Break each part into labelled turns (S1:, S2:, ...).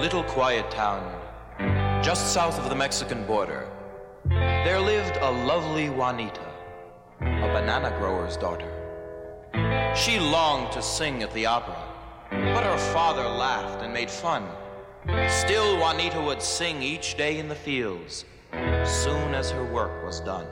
S1: little quiet town just south of the Mexican border, there lived a lovely Juanita, a banana grower's daughter. She longed to sing at the opera, but her father laughed and made fun. Still, Juanita would sing each day in the fields, soon as her work was done.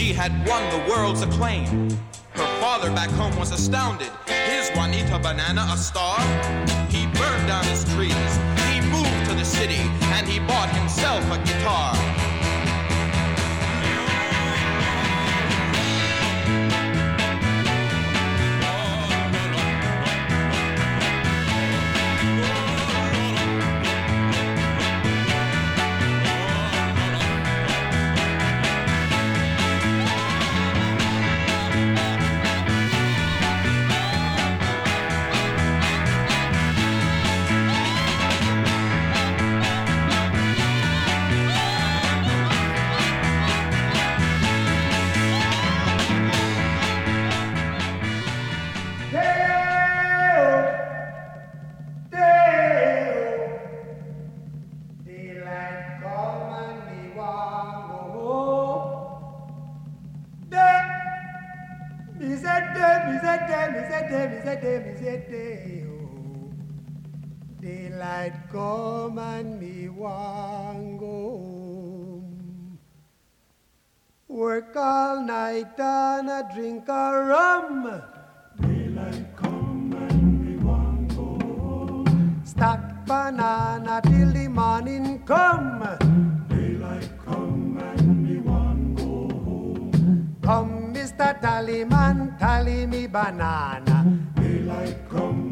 S1: She had won the world's acclaim. Her father back home was astounded. Is Juanita Banana a star? He burned down his trees. He moved to the city and he bought himself a guitar.
S2: Daylight come and me want go home. Work all night and a drink a rum.
S3: Daylight come and me want go home.
S2: Stack banana till the morning come.
S3: Daylight come and me want go home.
S2: Come, Mr. Tallyman, tally me banana.
S3: Daylight come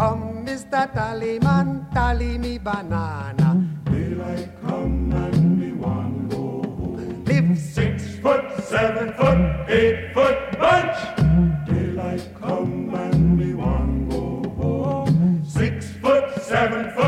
S2: Come, Mr. Tallyman, tally me banana.
S3: Daylight come and me want go home.
S2: Live
S3: Six foot, seven foot, eight foot bunch. Daylight come and me want go home. Six foot, seven foot,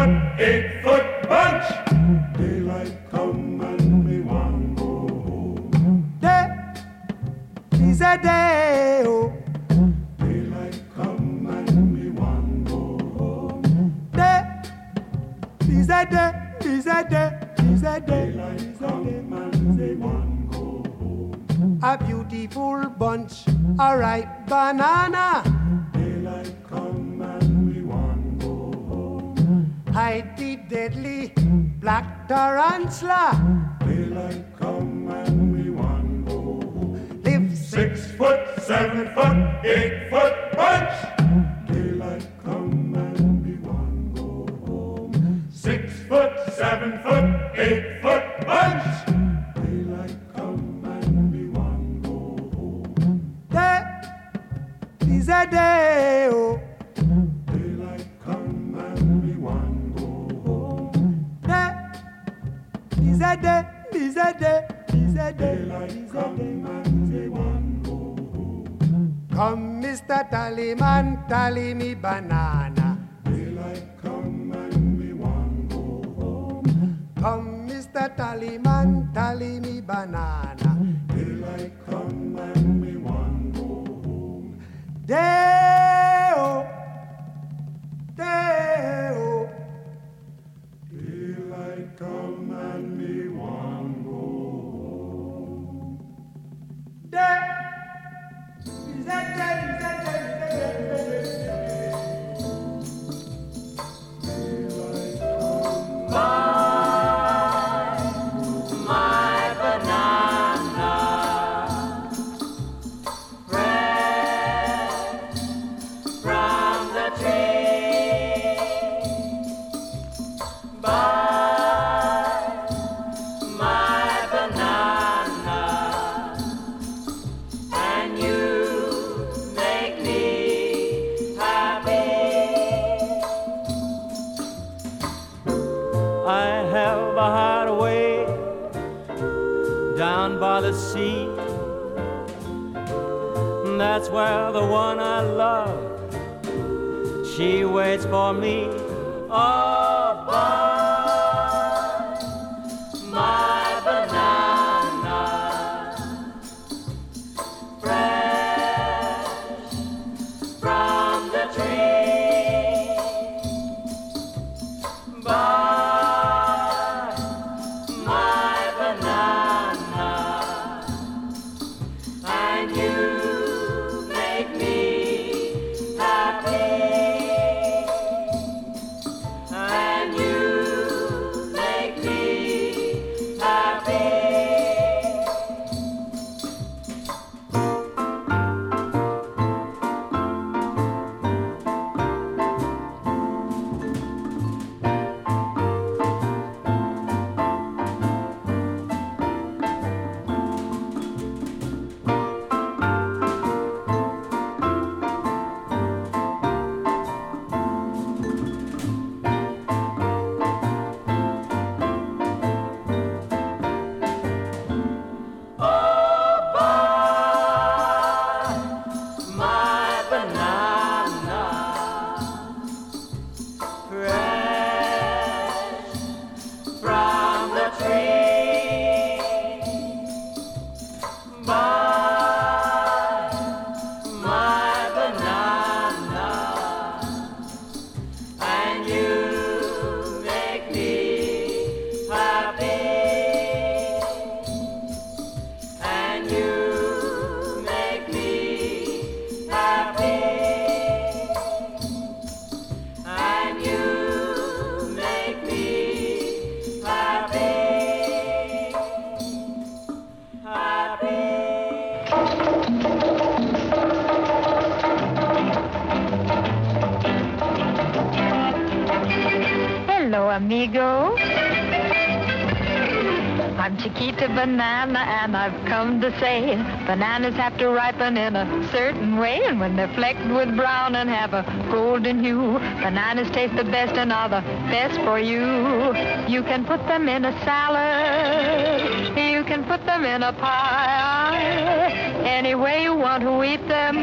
S4: to say bananas have to ripen in a certain way, and when they're flecked with brown and have a golden hue, bananas taste the best and are the best for you. You can put them in a salad, you can put them in a pie, any way you want to eat them.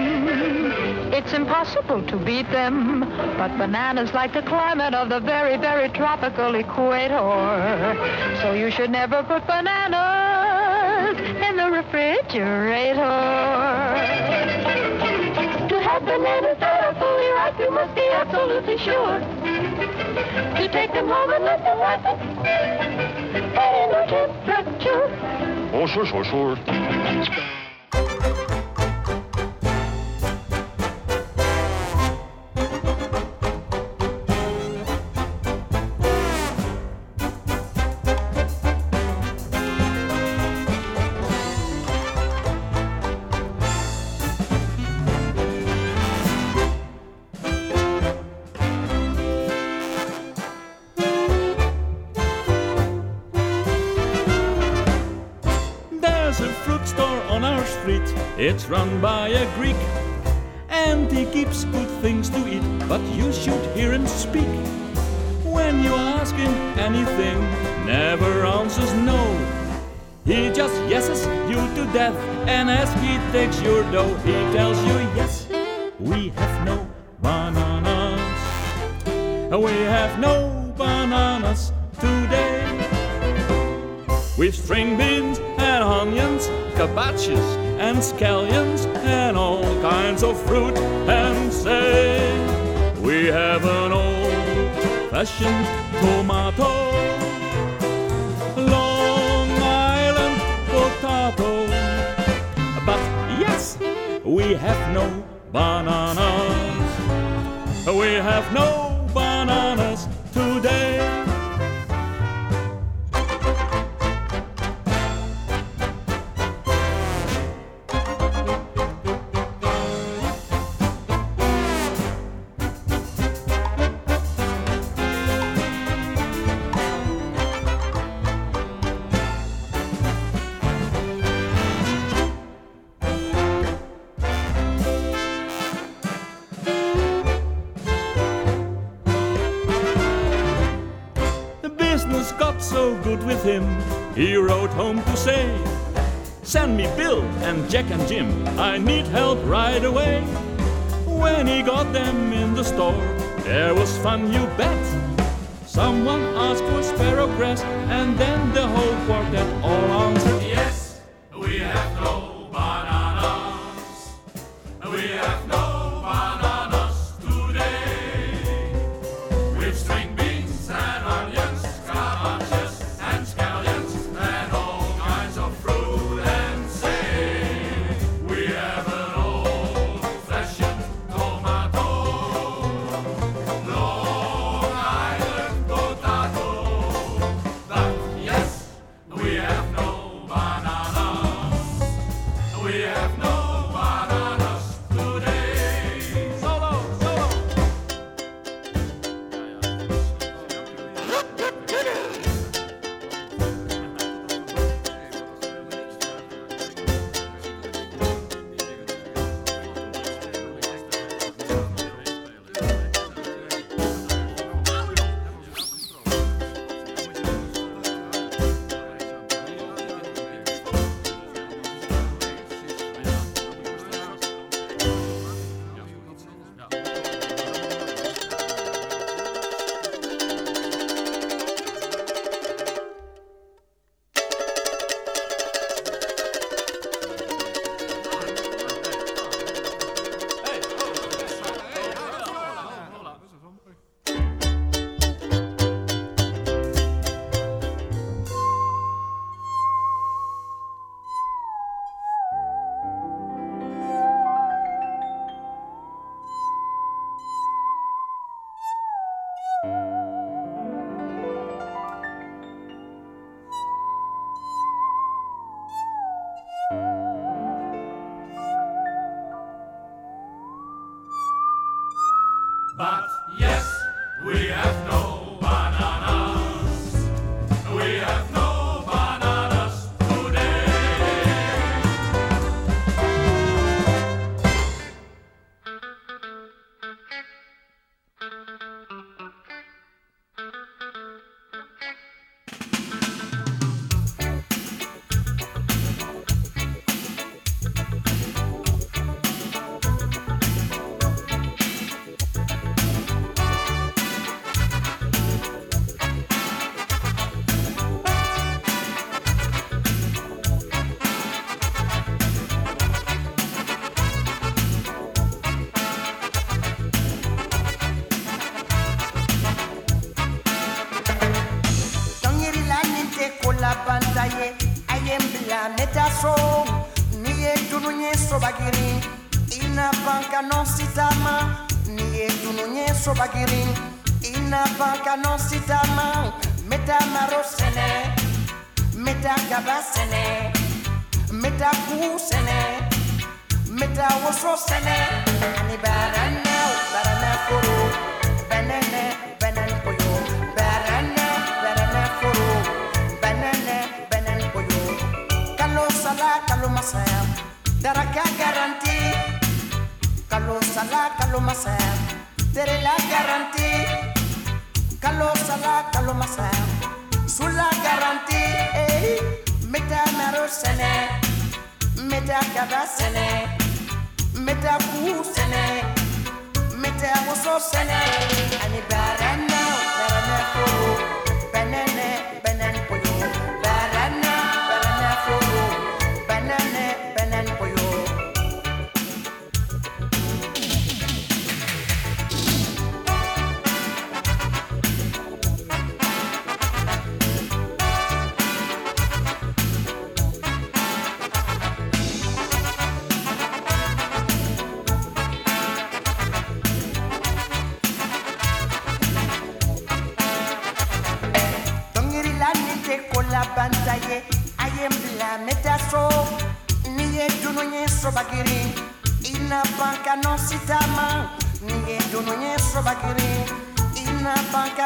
S4: It's impossible to beat them, but bananas like the climate of the very, very tropical equator. So you should never put bananas refrigerator. To have bananas that are fully ripe, you must be absolutely sure to take them home and let them ripen at indoor temperature.
S5: Oh, sure, sure, sure.
S6: Run by a Greek. And he keeps good things to eat, but you should hear him speak. When you ask him anything, never answers no. He just yeses you to death, and as he takes your dough, he tells you yes, we have no bananas. We have no bananas today. With string beans cabbages and scallions, and all kinds of fruit. And say, we have an old fashioned tomato, Long Island potato. But yes, we have no bananas. We have no Business got so good with him, he wrote home to say, Send me Bill and Jack and Jim, I need help right away. When he got them in the store, there was fun, you bet. Someone asked for sparrow grass, and then the whole quartet all answered
S7: kalo sala kalo masaya tere la garanti kalo sala kalo masaya sula garanti eh meta maro sene. Meta kaba sene. Meta ku sene. Meta woso sene. Ani barana barana koro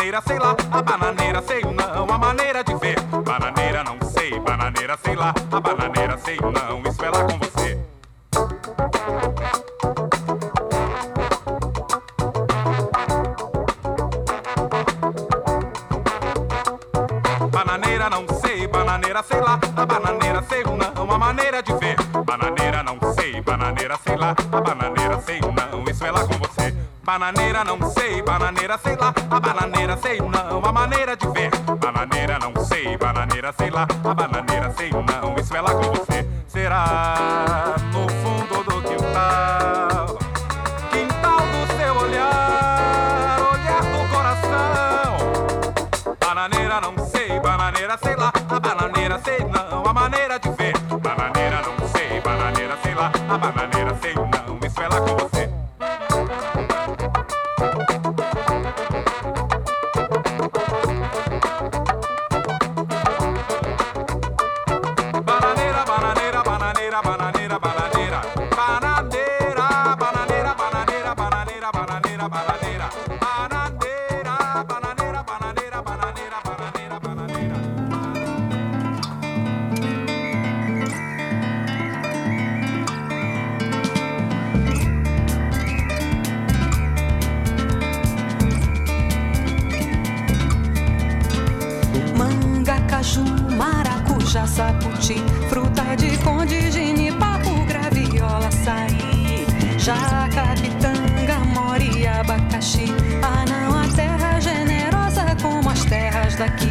S8: bananeira, sei lá, a bananeira, sei não, a maneira de ver. Bananeira, não sei, bananeira, sei lá, a bananeira, sei não, isso é lá com você. Bananeira, não sei, bananeira, sei lá, a bananeira, sei não, a maneira de ver. Bananeira, não sei, bananeira, sei lá, a bananeira, sei não, isso é lá com você. Bananeira, não sei, bananeira, sei lá, a sei não, a maneira de ver. Bananeira, não sei, bananeira, sei lá, a sacuti, fruta de conde, ginipapo, graviola, saí, jaca, pitanga, mori, abacaxi. Ah, não, a terra generosa como as terras daqui.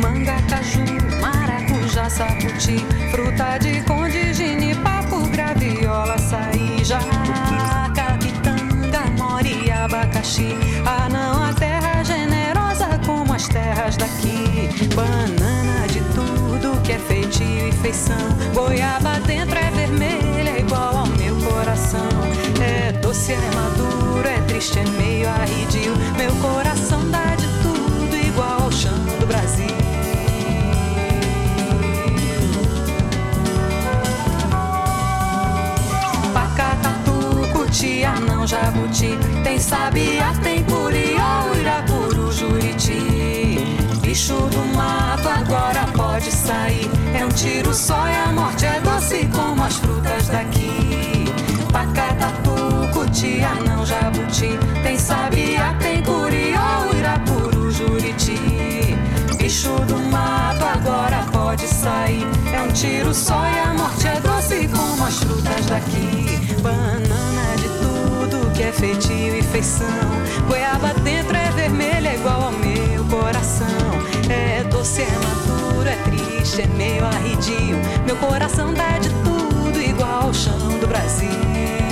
S8: Manga, caju, maracujá, sapoti fruta de conde, ginipapo, graviola, saí, jaca, pitanga, mori, abacaxi. Ah, não,
S9: a terra generosa como as terras daqui. Banana brilho e feição. Goiaba dentro é vermelha, é igual ao meu coração. É doce, é maduro, é triste, é meio arredio. Meu coração dá de tudo, igual ao chão do Brasil. Pacatatu, cutia, não jabuti. Tem sabiá, tem curió, irapuru, juriti bicho do mato agora pode sair. É um tiro só e a morte é doce como as frutas daqui. Pacatapu, cutia, não jabuti. Tem sabiá, tem curió, irapuru, juriti. Bicho do mato agora pode sair. É um tiro só e a morte é doce como as frutas daqui. Banana de tudo que é feitio e feição. Goiaba dentro é vermelha é igual ao meu coração. É doce, é madura, é triste, é meio arredio. Meu coração dá de tudo igual ao chão do Brasil.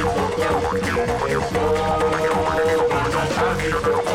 S10: Thank you.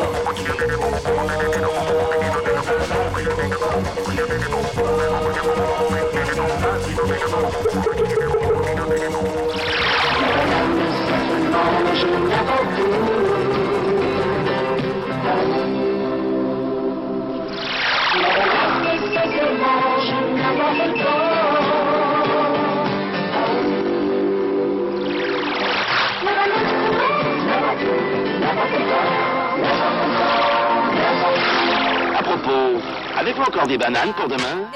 S10: Des bananes pour demain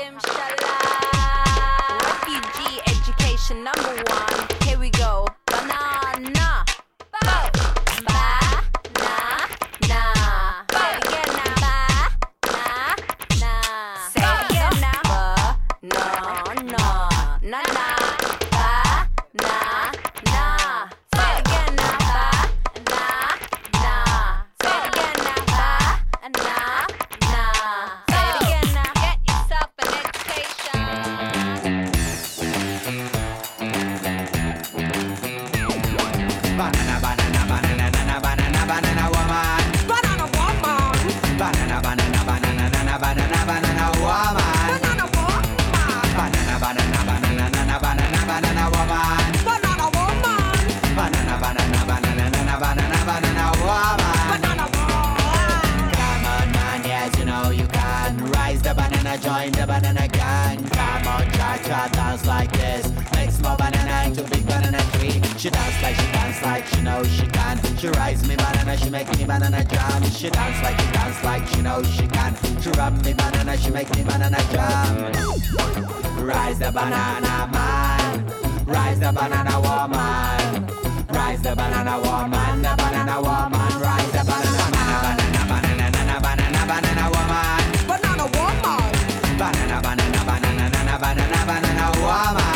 S11: Rise the banana man, rise the banana woman, rise the banana woman, the banana woman, rise the banana man, banana, banana, banana, banana woman,
S12: banana woman,
S11: banana, banana, banana, banana, banana woman.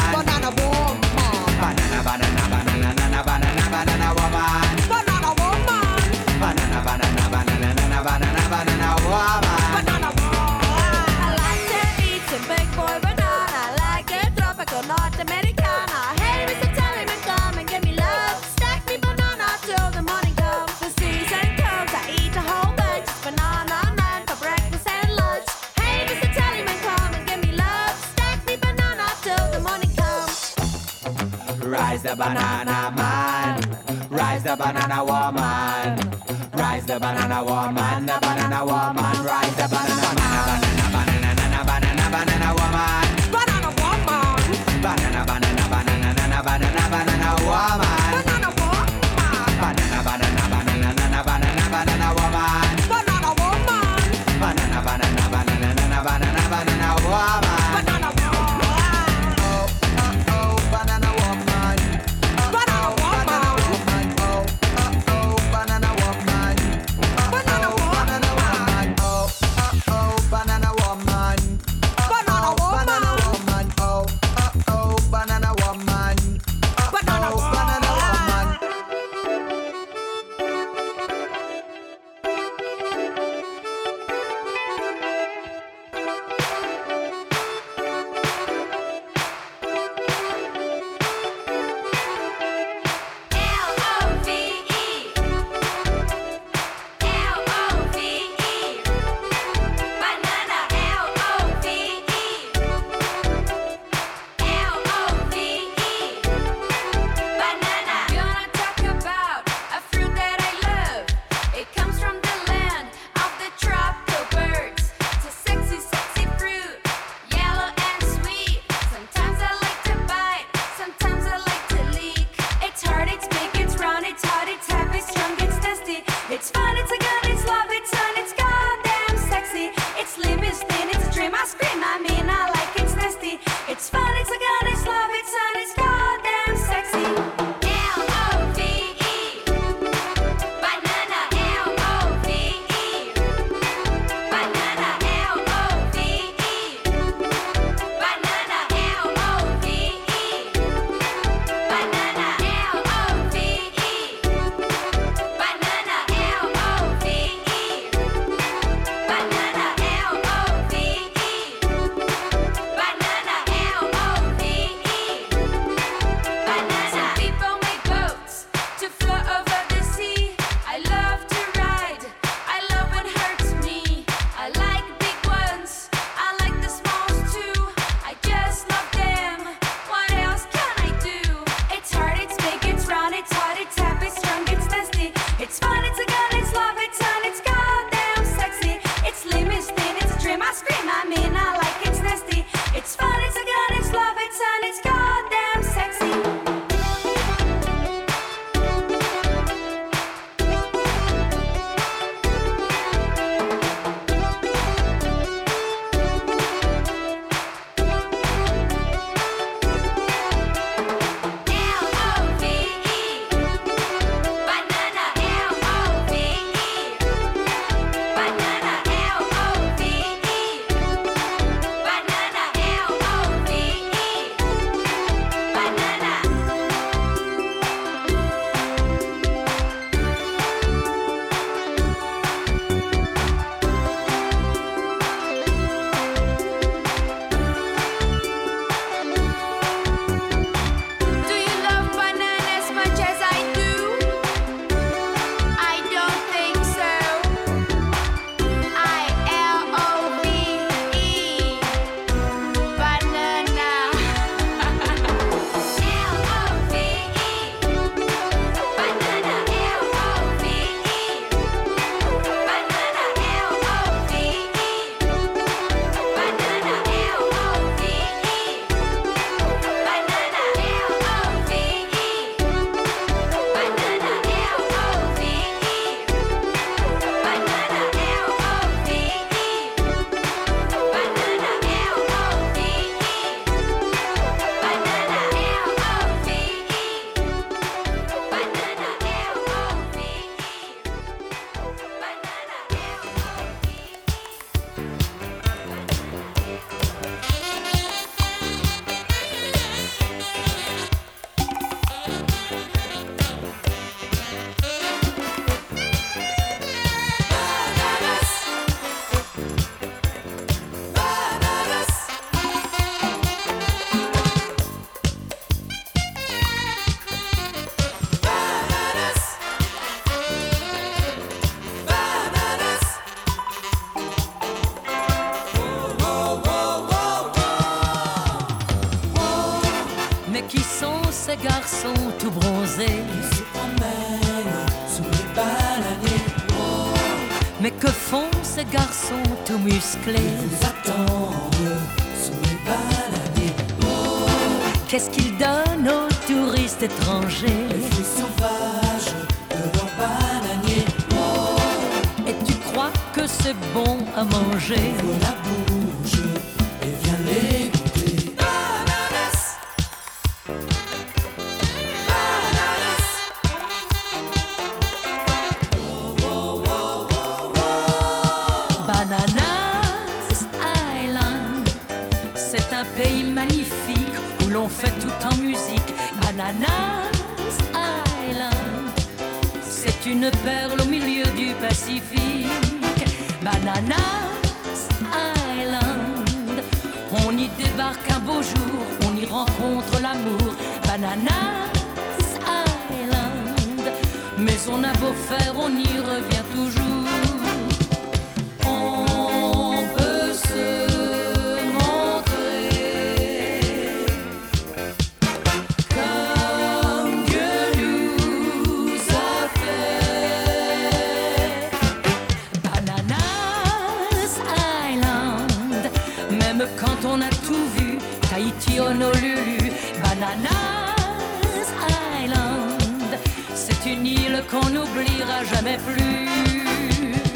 S13: the banana man,
S11: rise the banana woman, rise the banana woman, the banana woman, rise the banana man, banana banana banana banana
S12: banana woman,
S11: banana woman,
S12: banana
S11: banana banana banana banana banana woman,
S12: banana woman,
S11: banana banana banana banana banana banana.
S14: étranger. Les fruits sauvages de leur bananier. Oh. Et tu crois que c'est bon à manger? Haïti, Honolulu, Bananas Island. C'est une île qu'on n'oubliera jamais plus.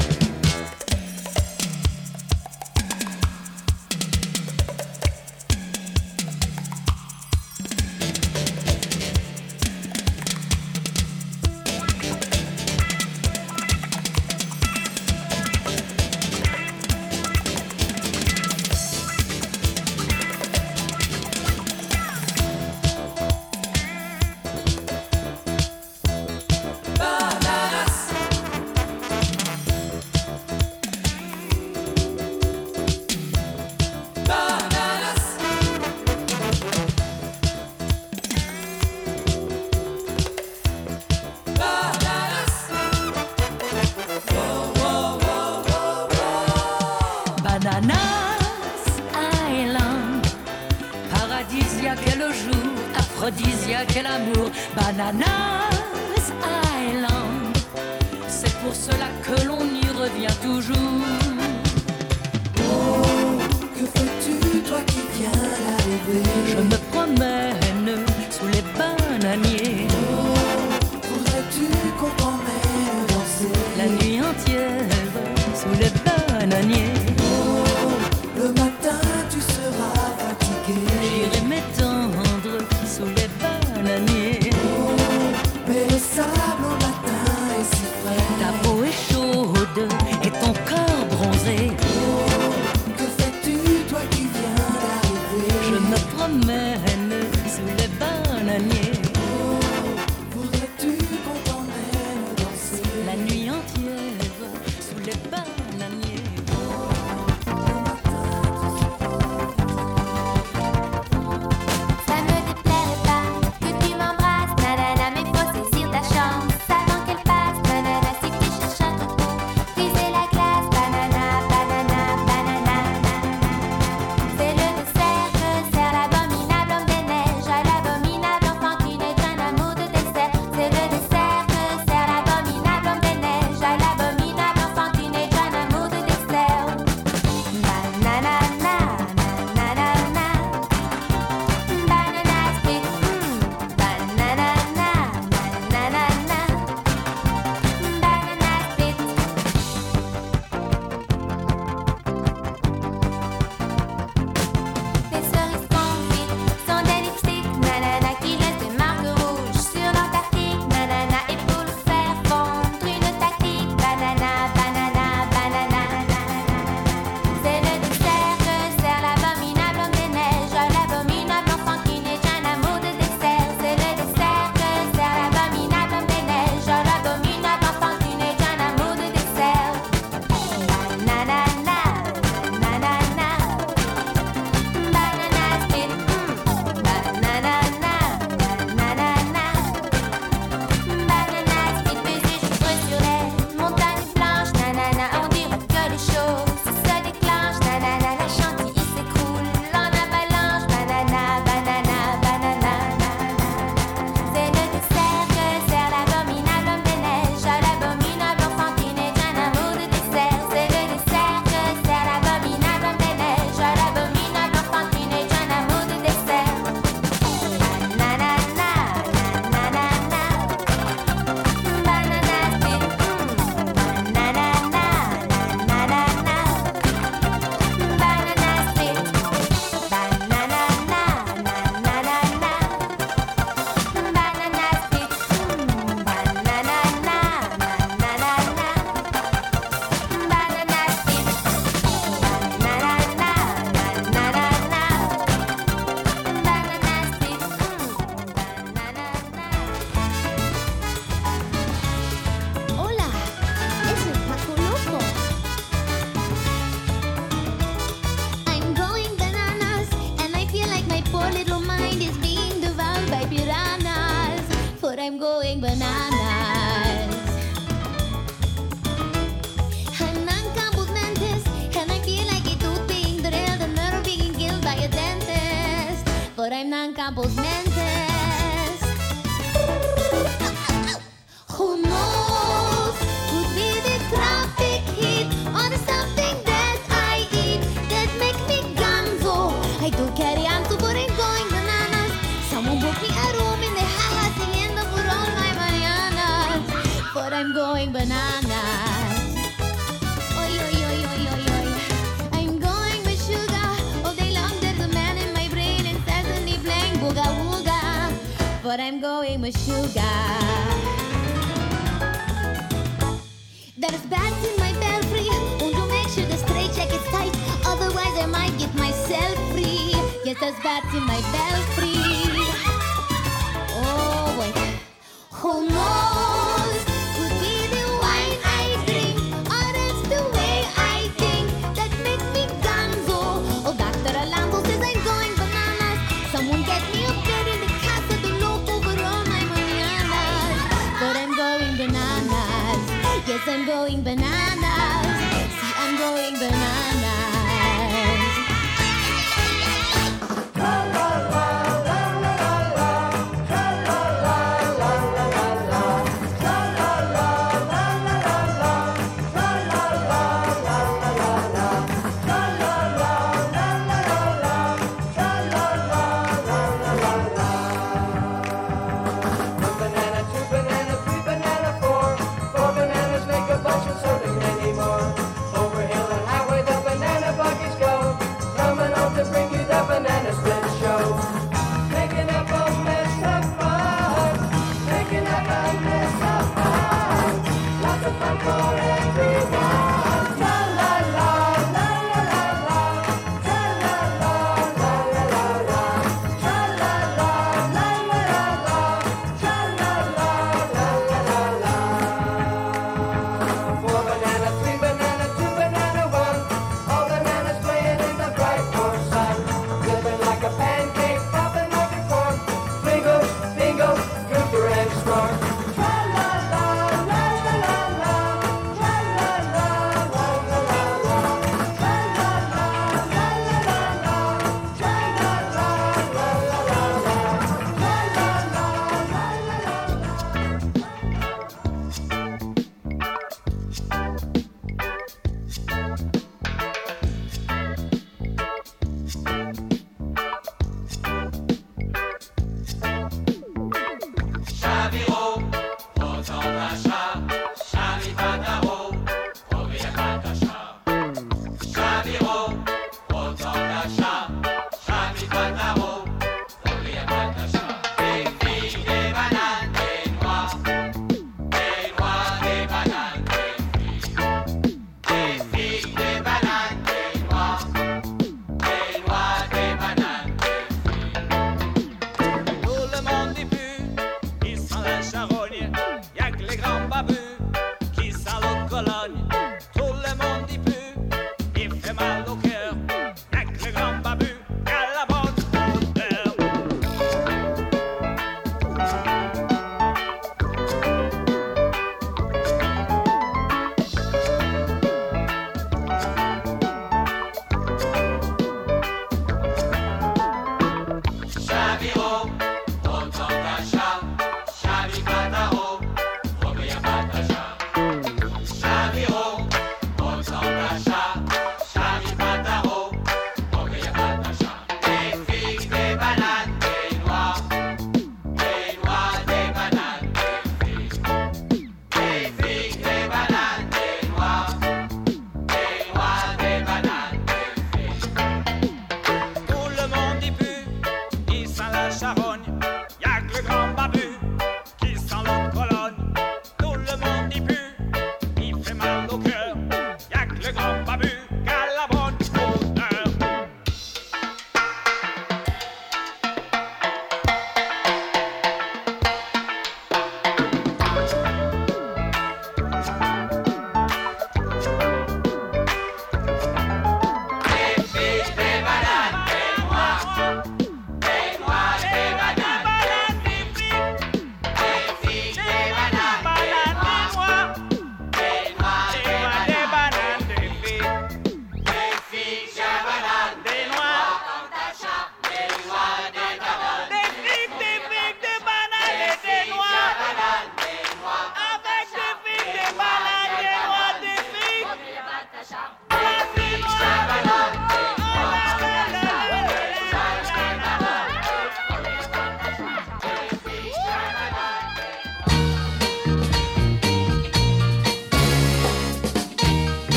S15: myself free. Yes, there's back in my belfry. Oh, boy, Who knows? Could be the wine I drink, or it's the way I think that makes me gonzo. Oh, Dr. Alambo says I'm going bananas. Someone get me a bed in the castle to look over all my bananas. But I'm going bananas. Yes, I'm going bananas.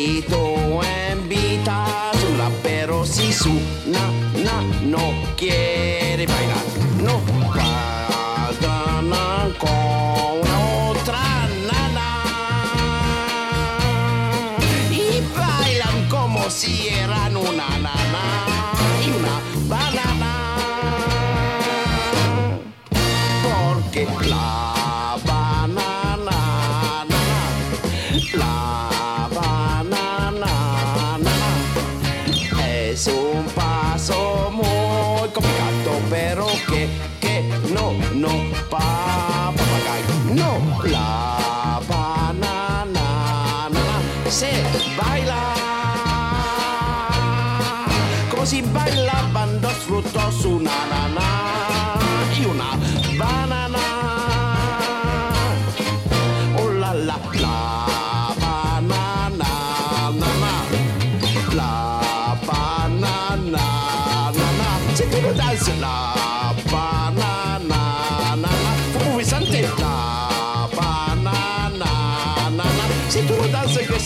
S16: invito, invita sola, pero si su na na no quiere.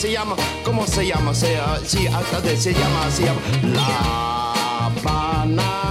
S16: se llama, cómo se llama, se, sí, hasta de, se llama, se llama La
S14: Habana.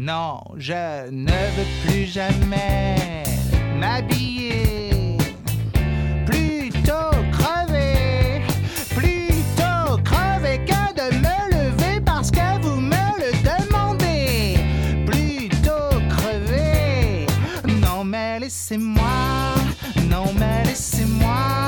S17: Non, je ne veux plus jamais m'habiller. Plutôt crever, plutôt crever que de me lever parce que vous me le demandez. Plutôt crever. Non, mais laissez-moi, non, mais laissez-moi.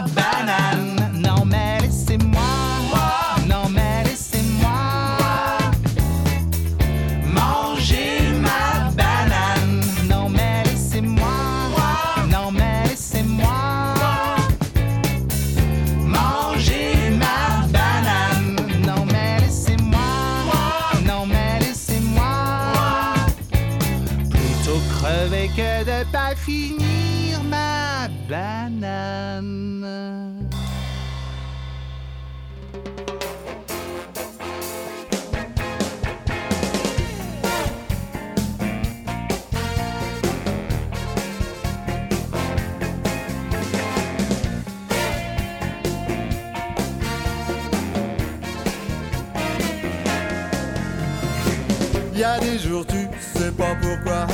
S18: Y a des jours tu sais pas pourquoi.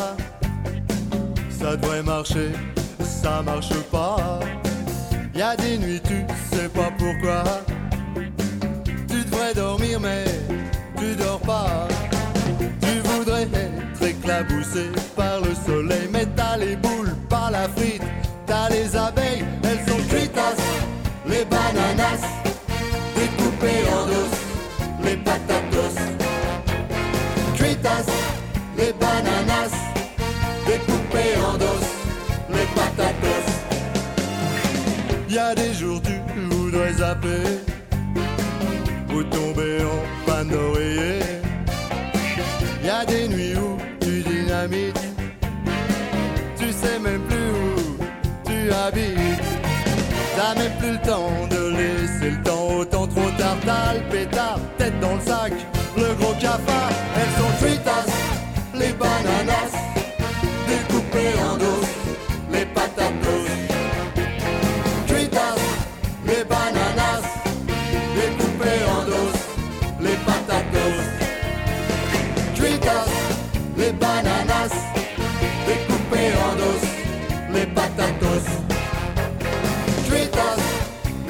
S18: Ça devrait marcher, ça marche pas. Y a des nuits tu sais pas pourquoi. Tu devrais dormir mais tu dors pas. Tu voudrais être éclaboussé par le soleil mais t'as les boules par la frite, t'as les abeilles, elles sont cuitas, les bananas découpées en dos, les patatas. Y a des jours tu voudrais zapper ou tomber en panne d'oreiller. Y a des nuits où tu dynamites, tu sais même plus où tu habites. T'as même plus le temps de laisser le temps autant trop tard. T'as le pétard, tête dans le sac, le gros cafard. Elles sont fritas, les bananas,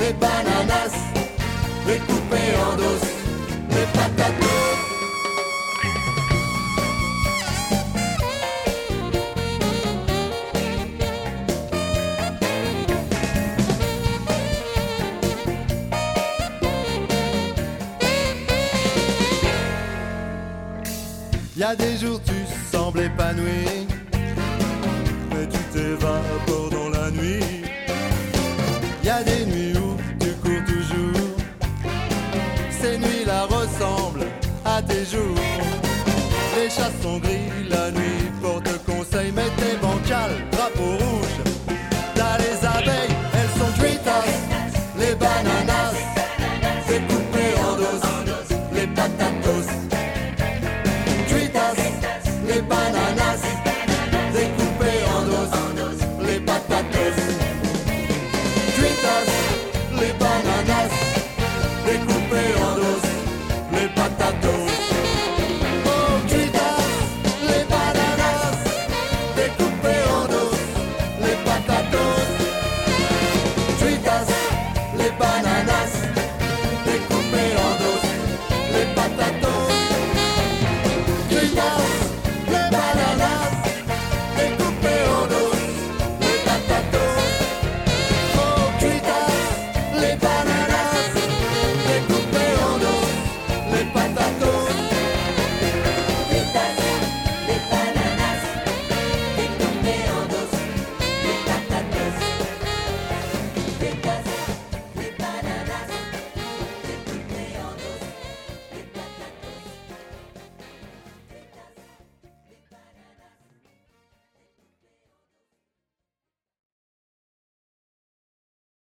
S18: les bananas, découpées en dos, les patatos. Y a des jours tu sembles épanoui, ces nuits-là